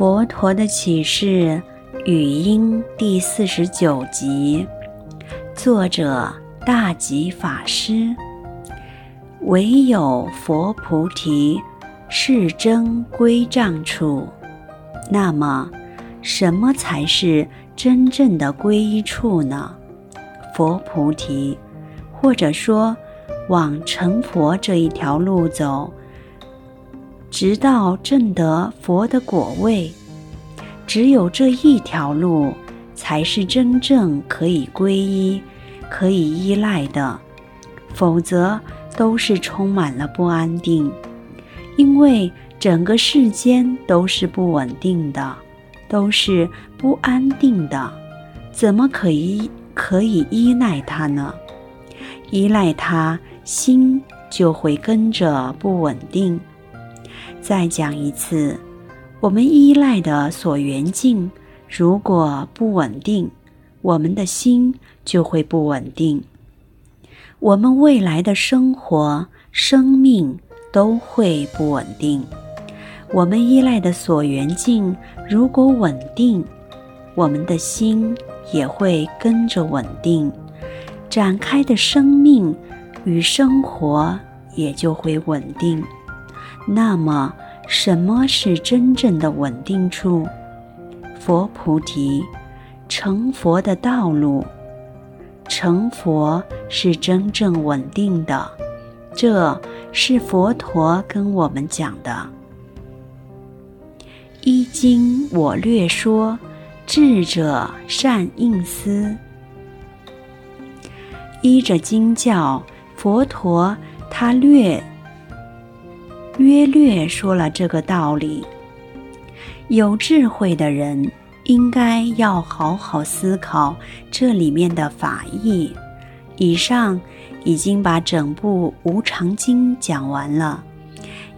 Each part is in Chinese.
佛陀的启示语音第四十九集，作者大吉法师。唯有佛菩提是真归藏处。那么，什么才是真正的皈依处呢？佛菩提，或者说往成佛这一条路走。直到证得佛的果位，只有这一条路才是真正可以皈依、可以依赖的，否则都是充满了不安定。因为整个世间都是不稳定的，都是不安定的，怎么可以可以依赖它呢？依赖它，心就会跟着不稳定。再讲一次，我们依赖的所缘境如果不稳定，我们的心就会不稳定。我们未来的生活、生命都会不稳定。我们依赖的所缘境如果稳定，我们的心也会跟着稳定，展开的生命与生活也就会稳定。那么，什么是真正的稳定处？佛菩提，成佛的道路，成佛是真正稳定的。这是佛陀跟我们讲的。依经我略说，智者善应思。依着经教，佛陀他略。约略说了这个道理，有智慧的人应该要好好思考这里面的法义。以上已经把整部《无常经》讲完了，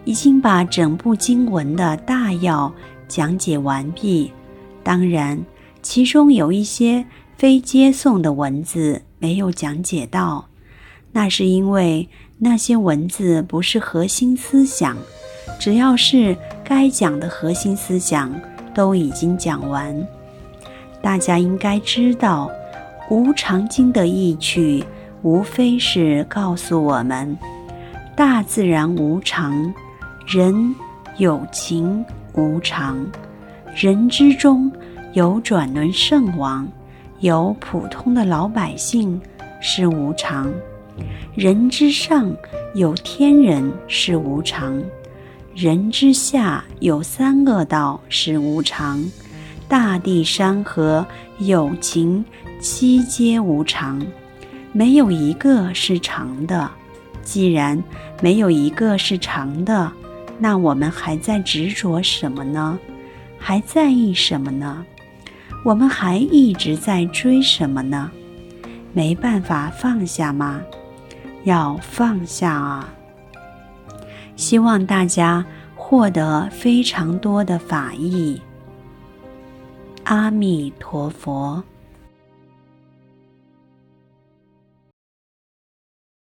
已经把整部经文的大要讲解完毕。当然，其中有一些非接送的文字没有讲解到，那是因为。那些文字不是核心思想，只要是该讲的核心思想都已经讲完。大家应该知道，《无常经》的意趣无非是告诉我们：大自然无常，人有情无常，人之中有转轮圣王，有普通的老百姓是无常。人之上有天人是无常，人之下有三恶道是无常，大地山河有情七皆无常，没有一个是常的。既然没有一个是常的，那我们还在执着什么呢？还在意什么呢？我们还一直在追什么呢？没办法放下吗？要放下啊！希望大家获得非常多的法益。阿弥陀佛。